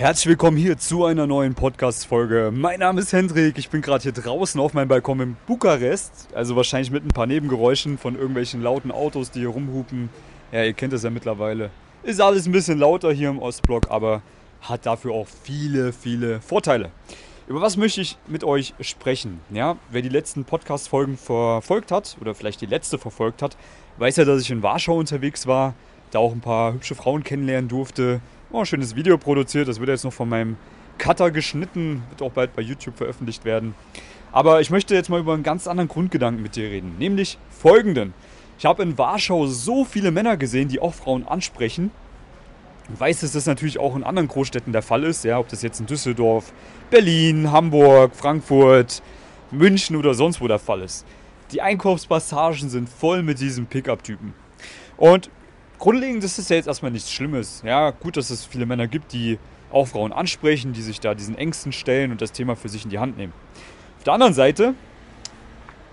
Herzlich willkommen hier zu einer neuen Podcast-Folge. Mein Name ist Hendrik, ich bin gerade hier draußen auf meinem Balkon in Bukarest. Also wahrscheinlich mit ein paar Nebengeräuschen von irgendwelchen lauten Autos, die hier rumhupen. Ja, ihr kennt das ja mittlerweile. Ist alles ein bisschen lauter hier im Ostblock, aber hat dafür auch viele, viele Vorteile. Über was möchte ich mit euch sprechen? Ja, wer die letzten Podcast-Folgen verfolgt hat oder vielleicht die letzte verfolgt hat, weiß ja, dass ich in Warschau unterwegs war, da auch ein paar hübsche Frauen kennenlernen durfte oh, ein schönes Video produziert. Das wird jetzt noch von meinem Cutter geschnitten, wird auch bald bei YouTube veröffentlicht werden. Aber ich möchte jetzt mal über einen ganz anderen Grundgedanken mit dir reden, nämlich folgenden. Ich habe in Warschau so viele Männer gesehen, die auch Frauen ansprechen. Ich weiß, dass das natürlich auch in anderen Großstädten der Fall ist, ja, ob das jetzt in Düsseldorf, Berlin, Hamburg, Frankfurt, München oder sonst wo der Fall ist. Die Einkaufspassagen sind voll mit diesen Pickup-Typen. Und grundlegend ist es ja jetzt erstmal nichts Schlimmes. Ja, gut, dass es viele Männer gibt, die auch Frauen ansprechen, die sich da diesen Ängsten stellen und das Thema für sich in die Hand nehmen. Auf der anderen Seite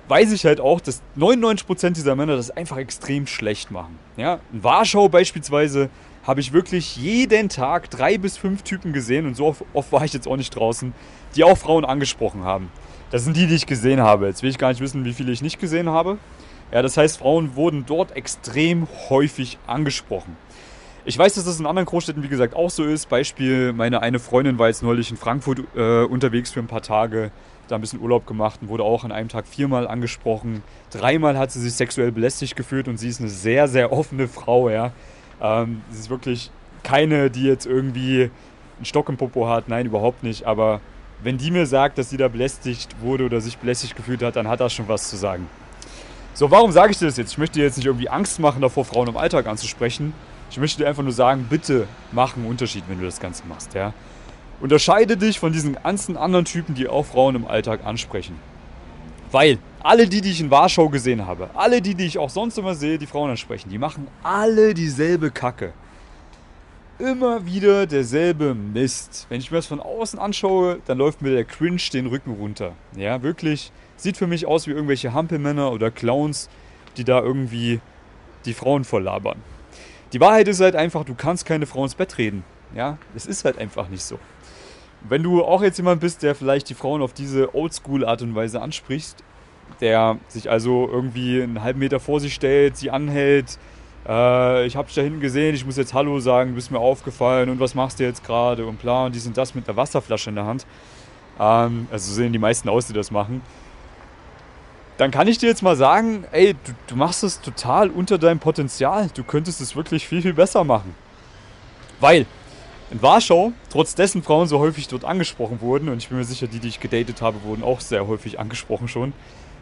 weiß ich halt auch, dass 99% dieser Männer das einfach extrem schlecht machen. Ja, in Warschau beispielsweise habe ich wirklich jeden Tag drei bis fünf Typen gesehen und so oft, oft war ich jetzt auch nicht draußen, die auch Frauen angesprochen haben. Das sind die, die ich gesehen habe. Jetzt will ich gar nicht wissen, wie viele ich nicht gesehen habe. Ja, das heißt, Frauen wurden dort extrem häufig angesprochen. Ich weiß, dass das in anderen Großstädten, wie gesagt, auch so ist. Beispiel, meine eine Freundin war jetzt neulich in Frankfurt äh, unterwegs für ein paar Tage, da ein bisschen Urlaub gemacht und wurde auch an einem Tag viermal angesprochen. Dreimal hat sie sich sexuell belästigt gefühlt und sie ist eine sehr, sehr offene Frau, ja. Ähm, sie ist wirklich keine, die jetzt irgendwie einen Stock im Popo hat, nein, überhaupt nicht. Aber wenn die mir sagt, dass sie da belästigt wurde oder sich belästigt gefühlt hat, dann hat das schon was zu sagen. So, warum sage ich dir das jetzt? Ich möchte dir jetzt nicht irgendwie Angst machen, davor Frauen im Alltag anzusprechen. Ich möchte dir einfach nur sagen, bitte mach einen Unterschied, wenn du das Ganze machst. Ja? Unterscheide dich von diesen ganzen anderen Typen, die auch Frauen im Alltag ansprechen. Weil alle die, die ich in Warschau gesehen habe, alle die, die ich auch sonst immer sehe, die Frauen ansprechen, die machen alle dieselbe Kacke. Immer wieder derselbe Mist. Wenn ich mir das von außen anschaue, dann läuft mir der Cringe den Rücken runter. Ja, wirklich Sieht für mich aus wie irgendwelche Hampelmänner oder Clowns, die da irgendwie die Frauen volllabern. Die Wahrheit ist halt einfach, du kannst keine Frau ins Bett reden. Ja, es ist halt einfach nicht so. Wenn du auch jetzt jemand bist, der vielleicht die Frauen auf diese Oldschool-Art und Weise anspricht, der sich also irgendwie einen halben Meter vor sie stellt, sie anhält, äh, ich habe dich da hinten gesehen, ich muss jetzt Hallo sagen, du bist mir aufgefallen und was machst du jetzt gerade und bla und die sind das mit einer Wasserflasche in der Hand. Ähm, also sehen die meisten aus, die das machen dann kann ich dir jetzt mal sagen, ey, du, du machst es total unter deinem Potenzial. Du könntest es wirklich viel, viel besser machen. Weil in Warschau, trotz dessen Frauen so häufig dort angesprochen wurden, und ich bin mir sicher, die, die ich gedatet habe, wurden auch sehr häufig angesprochen schon,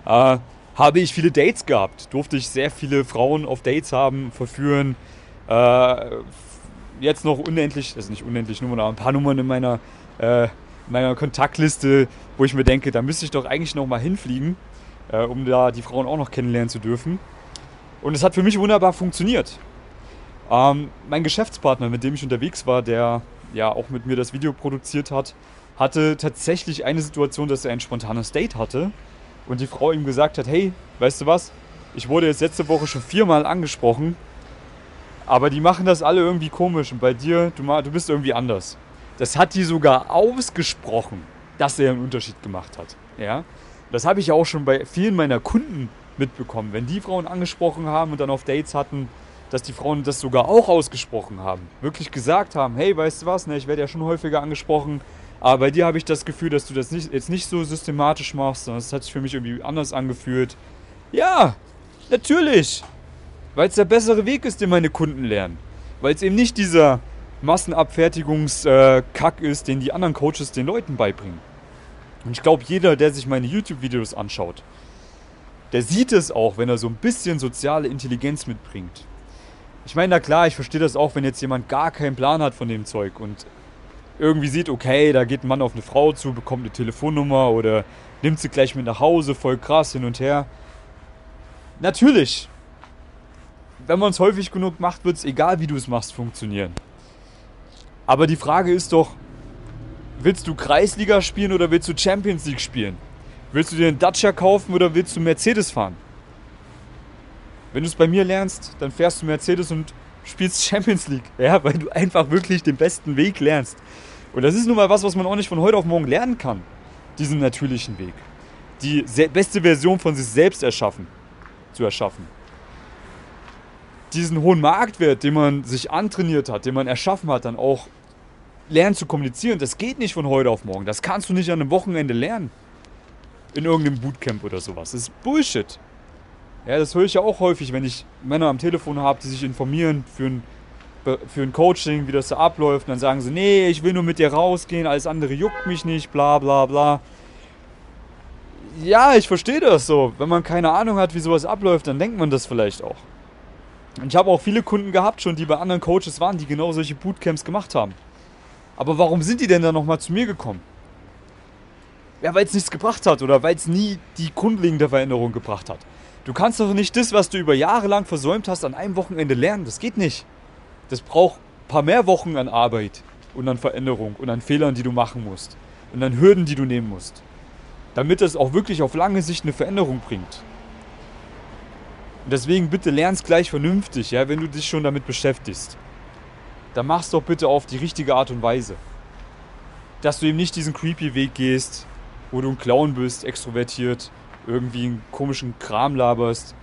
äh, habe ich viele Dates gehabt. Durfte ich sehr viele Frauen auf Dates haben, verführen. Äh, jetzt noch unendlich, also nicht unendlich Nummern, aber ein paar Nummern in meiner, äh, in meiner Kontaktliste, wo ich mir denke, da müsste ich doch eigentlich noch mal hinfliegen äh, um da die Frauen auch noch kennenlernen zu dürfen. Und es hat für mich wunderbar funktioniert. Ähm, mein Geschäftspartner, mit dem ich unterwegs war, der ja auch mit mir das Video produziert hat, hatte tatsächlich eine Situation, dass er ein spontanes Date hatte und die Frau ihm gesagt hat, hey, weißt du was, ich wurde jetzt letzte Woche schon viermal angesprochen, aber die machen das alle irgendwie komisch und bei dir, du, du bist irgendwie anders. Das hat die sogar ausgesprochen, dass er einen Unterschied gemacht hat. Ja? Das habe ich ja auch schon bei vielen meiner Kunden mitbekommen. Wenn die Frauen angesprochen haben und dann auf Dates hatten, dass die Frauen das sogar auch ausgesprochen haben. Wirklich gesagt haben, hey, weißt du was, ne, ich werde ja schon häufiger angesprochen, aber bei dir habe ich das Gefühl, dass du das nicht, jetzt nicht so systematisch machst, sondern es hat sich für mich irgendwie anders angefühlt. Ja, natürlich. Weil es der bessere Weg ist, den meine Kunden lernen. Weil es eben nicht dieser Massenabfertigungskack ist, den die anderen Coaches den Leuten beibringen. Und ich glaube, jeder, der sich meine YouTube-Videos anschaut, der sieht es auch, wenn er so ein bisschen soziale Intelligenz mitbringt. Ich meine, na klar, ich verstehe das auch, wenn jetzt jemand gar keinen Plan hat von dem Zeug und irgendwie sieht, okay, da geht ein Mann auf eine Frau zu, bekommt eine Telefonnummer oder nimmt sie gleich mit nach Hause, voll krass hin und her. Natürlich. Wenn man es häufig genug macht, wird es, egal wie du es machst, funktionieren. Aber die Frage ist doch, Willst du Kreisliga spielen oder willst du Champions League spielen? Willst du dir einen Dacia kaufen oder willst du Mercedes fahren? Wenn du es bei mir lernst, dann fährst du Mercedes und spielst Champions League. Ja, weil du einfach wirklich den besten Weg lernst. Und das ist nun mal was, was man auch nicht von heute auf morgen lernen kann. Diesen natürlichen Weg. Die beste Version von sich selbst erschaffen. Zu erschaffen. Diesen hohen Marktwert, den man sich antrainiert hat, den man erschaffen hat, dann auch lernen zu kommunizieren. Das geht nicht von heute auf morgen. Das kannst du nicht an einem Wochenende lernen. In irgendeinem Bootcamp oder sowas. Das ist Bullshit. Ja, das höre ich ja auch häufig, wenn ich Männer am Telefon habe, die sich informieren für ein, für ein Coaching, wie das da abläuft. Dann sagen sie, nee, ich will nur mit dir rausgehen, alles andere juckt mich nicht, bla bla bla. Ja, ich verstehe das so. Wenn man keine Ahnung hat, wie sowas abläuft, dann denkt man das vielleicht auch. Und ich habe auch viele Kunden gehabt schon, die bei anderen Coaches waren, die genau solche Bootcamps gemacht haben. Aber warum sind die denn dann nochmal zu mir gekommen? Ja, weil es nichts gebracht hat oder weil es nie die grundlegende Veränderung gebracht hat. Du kannst doch nicht das, was du über Jahre lang versäumt hast, an einem Wochenende lernen. Das geht nicht. Das braucht ein paar mehr Wochen an Arbeit und an Veränderung und an Fehlern, die du machen musst und an Hürden, die du nehmen musst. Damit es auch wirklich auf lange Sicht eine Veränderung bringt. Und deswegen bitte lern's gleich vernünftig, ja, wenn du dich schon damit beschäftigst. Dann mach's doch bitte auf die richtige Art und Weise. Dass du eben nicht diesen creepy Weg gehst, wo du ein Clown bist, extrovertiert irgendwie einen komischen Kram laberst,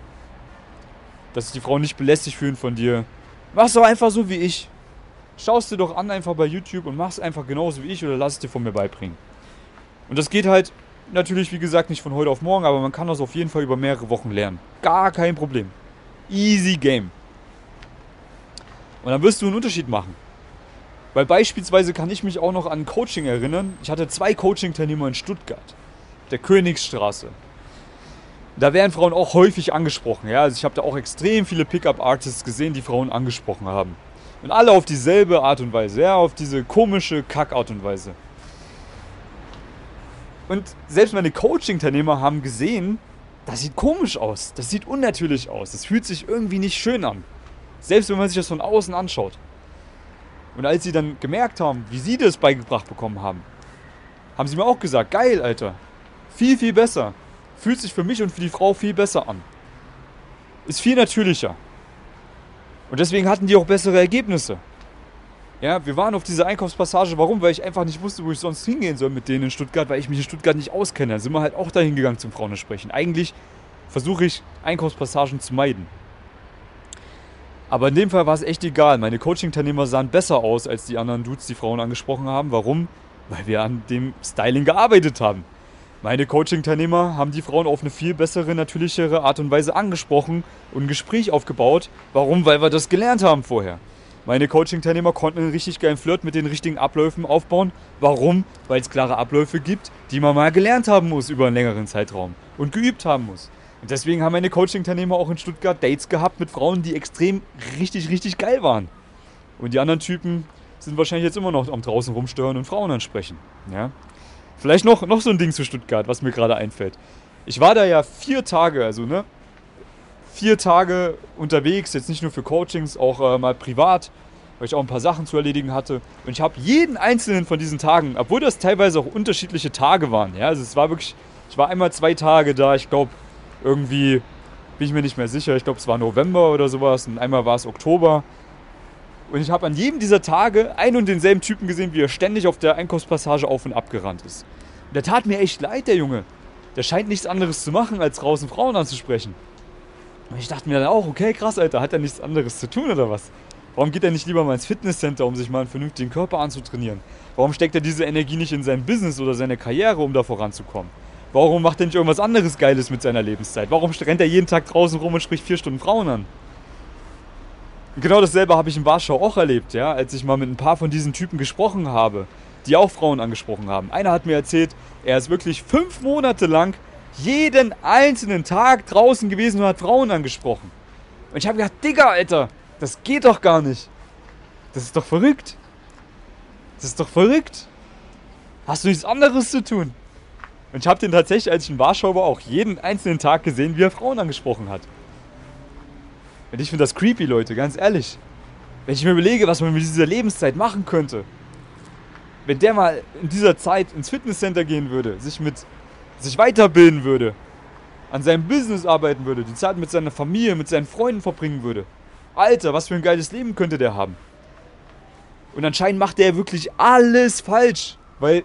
dass sich die Frauen nicht belästigt fühlen von dir. Mach's doch einfach so wie ich. Schaust dir doch an einfach bei YouTube und mach's einfach genauso wie ich oder lass es dir von mir beibringen. Und das geht halt natürlich, wie gesagt, nicht von heute auf morgen, aber man kann das auf jeden Fall über mehrere Wochen lernen. Gar kein Problem. Easy Game. Und dann wirst du einen Unterschied machen. Weil beispielsweise kann ich mich auch noch an Coaching erinnern. Ich hatte zwei Coaching-Teilnehmer in Stuttgart. Der Königsstraße. Da werden Frauen auch häufig angesprochen. Ja? Also ich habe da auch extrem viele Pickup-Artists gesehen, die Frauen angesprochen haben. Und alle auf dieselbe Art und Weise, ja, auf diese komische Kack-Art und Weise. Und selbst meine Coaching-Teilnehmer haben gesehen, das sieht komisch aus, das sieht unnatürlich aus, das fühlt sich irgendwie nicht schön an. Selbst wenn man sich das von außen anschaut. Und als sie dann gemerkt haben, wie sie das beigebracht bekommen haben, haben sie mir auch gesagt, geil, Alter, viel, viel besser fühlt sich für mich und für die Frau viel besser an. Ist viel natürlicher. Und deswegen hatten die auch bessere Ergebnisse. Ja, wir waren auf dieser Einkaufspassage. Warum? Weil ich einfach nicht wusste, wo ich sonst hingehen soll mit denen in Stuttgart, weil ich mich in Stuttgart nicht auskenne. Da sind wir halt auch dahin gegangen zum Frauen sprechen. Eigentlich versuche ich Einkaufspassagen zu meiden. Aber in dem Fall war es echt egal. Meine Coaching-Teilnehmer sahen besser aus als die anderen Dudes, die Frauen angesprochen haben. Warum? Weil wir an dem Styling gearbeitet haben. Meine Coaching-Teilnehmer haben die Frauen auf eine viel bessere, natürlichere Art und Weise angesprochen und ein Gespräch aufgebaut. Warum? Weil wir das gelernt haben vorher. Meine Coaching-Teilnehmer konnten einen richtig geilen Flirt mit den richtigen Abläufen aufbauen. Warum? Weil es klare Abläufe gibt, die man mal gelernt haben muss über einen längeren Zeitraum und geübt haben muss. Und deswegen haben meine Coaching-Teilnehmer auch in Stuttgart Dates gehabt mit Frauen, die extrem richtig, richtig geil waren. Und die anderen Typen sind wahrscheinlich jetzt immer noch am draußen rumstören und Frauen ansprechen. Ja? Vielleicht noch, noch so ein Ding zu Stuttgart, was mir gerade einfällt. Ich war da ja vier Tage, also ne, vier Tage unterwegs, jetzt nicht nur für Coachings, auch äh, mal privat, weil ich auch ein paar Sachen zu erledigen hatte. Und ich habe jeden einzelnen von diesen Tagen, obwohl das teilweise auch unterschiedliche Tage waren, ja, also es war wirklich, ich war einmal zwei Tage da, ich glaube, irgendwie bin ich mir nicht mehr sicher, ich glaube, es war November oder sowas und einmal war es Oktober. Und ich habe an jedem dieser Tage einen und denselben Typen gesehen, wie er ständig auf der Einkaufspassage auf und ab gerannt ist. Und der tat mir echt leid, der Junge. Der scheint nichts anderes zu machen, als draußen Frauen anzusprechen. Und ich dachte mir dann auch, okay, krass, Alter, hat er nichts anderes zu tun oder was? Warum geht er nicht lieber mal ins Fitnesscenter, um sich mal einen vernünftigen Körper anzutrainieren? Warum steckt er diese Energie nicht in sein Business oder seine Karriere, um da voranzukommen? Warum macht er nicht irgendwas anderes Geiles mit seiner Lebenszeit? Warum rennt er jeden Tag draußen rum und spricht vier Stunden Frauen an? genau dasselbe habe ich in Warschau auch erlebt, ja, als ich mal mit ein paar von diesen Typen gesprochen habe, die auch Frauen angesprochen haben. Einer hat mir erzählt, er ist wirklich fünf Monate lang jeden einzelnen Tag draußen gewesen und hat Frauen angesprochen. Und ich habe gedacht, Digga, Alter, das geht doch gar nicht. Das ist doch verrückt. Das ist doch verrückt. Hast du nichts anderes zu tun? Und ich habe den tatsächlich, als ich in Warschau war, auch jeden einzelnen Tag gesehen, wie er Frauen angesprochen hat. Und ich finde das creepy, Leute, ganz ehrlich. Wenn ich mir überlege, was man mit dieser Lebenszeit machen könnte. Wenn der mal in dieser Zeit ins Fitnesscenter gehen würde, sich mit sich weiterbilden würde, an seinem Business arbeiten würde, die Zeit mit seiner Familie, mit seinen Freunden verbringen würde. Alter, was für ein geiles Leben könnte der haben. Und anscheinend macht er wirklich alles falsch. Weil,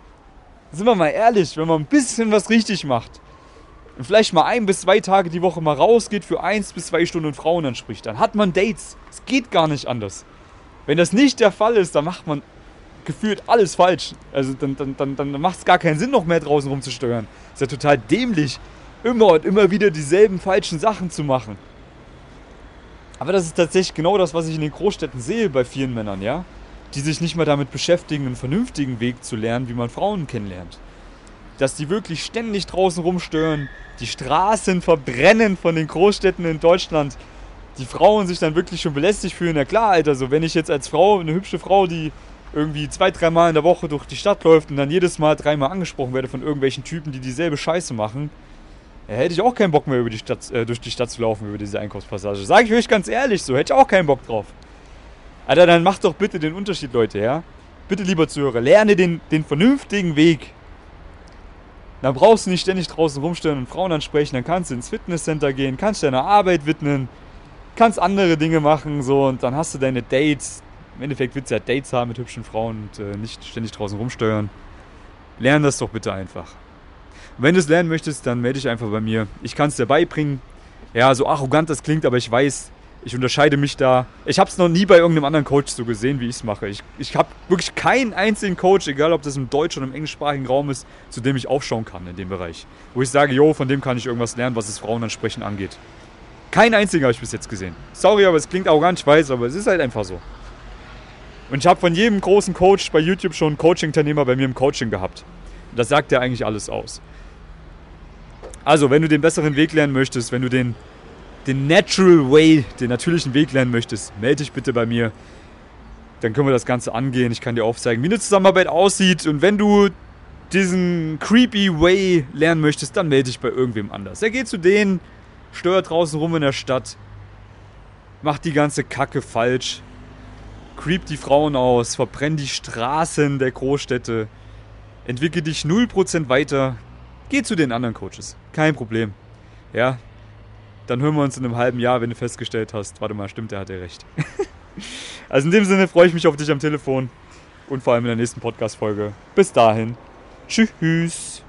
sind wir mal ehrlich, wenn man ein bisschen was richtig macht und vielleicht mal ein bis zwei Tage die Woche mal rausgeht für eins bis zwei Stunden Frauen anspricht, dann hat man Dates. Es geht gar nicht anders. Wenn das nicht der Fall ist, dann macht man gefühlt alles falsch. Also dann, dann, dann, dann macht es gar keinen Sinn, noch mehr draußen rumzusteuern. Ist ja total dämlich, immer und immer wieder dieselben falschen Sachen zu machen. Aber das ist tatsächlich genau das, was ich in den Großstädten sehe bei vielen Männern, ja? Die sich nicht mal damit beschäftigen, einen vernünftigen Weg zu lernen, wie man Frauen kennenlernt. Dass die wirklich ständig draußen rumstören, die Straßen verbrennen von den Großstädten in Deutschland, die Frauen sich dann wirklich schon belästigt fühlen. Na klar, Alter, so wenn ich jetzt als Frau, eine hübsche Frau, die irgendwie zwei, dreimal in der Woche durch die Stadt läuft und dann jedes Mal dreimal angesprochen werde von irgendwelchen Typen, die dieselbe Scheiße machen, ja, hätte ich auch keinen Bock mehr über die Stadt, äh, durch die Stadt zu laufen, über diese Einkaufspassage. Sag ich euch ganz ehrlich, so hätte ich auch keinen Bock drauf. Alter, dann macht doch bitte den Unterschied, Leute, ja? Bitte, lieber Zuhörer, lerne den, den vernünftigen Weg. Dann brauchst du nicht ständig draußen rumstellen und Frauen ansprechen, dann kannst du ins Fitnesscenter gehen, kannst deiner Arbeit widmen, kannst andere Dinge machen, so, und dann hast du deine Dates. Im Endeffekt willst du ja Dates haben mit hübschen Frauen und äh, nicht ständig draußen rumsteuern. Lern das doch bitte einfach. Und wenn du es lernen möchtest, dann melde dich einfach bei mir. Ich kann es dir beibringen. Ja, so arrogant das klingt, aber ich weiß, ich unterscheide mich da. Ich habe es noch nie bei irgendeinem anderen Coach so gesehen, wie ich es mache. Ich, habe wirklich keinen einzigen Coach, egal ob das im deutschen oder im englischsprachigen Raum ist, zu dem ich aufschauen kann in dem Bereich. Wo ich sage, jo, von dem kann ich irgendwas lernen, was das Frauenansprechen angeht. Keinen einzigen habe ich bis jetzt gesehen. Sorry, aber es klingt arrogant, ich weiß, aber es ist halt einfach so. Und ich habe von jedem großen Coach bei YouTube schon einen Coaching-Teilnehmer bei mir im Coaching gehabt. Das sagt ja eigentlich alles aus. Also, wenn du den besseren Weg lernen möchtest, wenn du den, den Natural Way, den natürlichen Weg lernen möchtest, melde dich bitte bei mir. Dann können wir das Ganze angehen. Ich kann dir aufzeigen, wie eine Zusammenarbeit aussieht. Und wenn du diesen creepy Way lernen möchtest, dann melde dich bei irgendwem anders. Er geht zu denen, steuert draußen rum in der Stadt, macht die ganze Kacke falsch, creept die Frauen aus, verbrennt die Straßen der Großstädte, entwickle dich 0% weiter, Geh zu den anderen Coaches. Kein Problem. Ja. Dann hören wir uns in einem halben Jahr, wenn du festgestellt hast, warte mal, stimmt, der hat ja recht. also in dem Sinne freue ich mich auf dich am Telefon und vor allem in der nächsten Podcast-Folge. Bis dahin. Tschüss.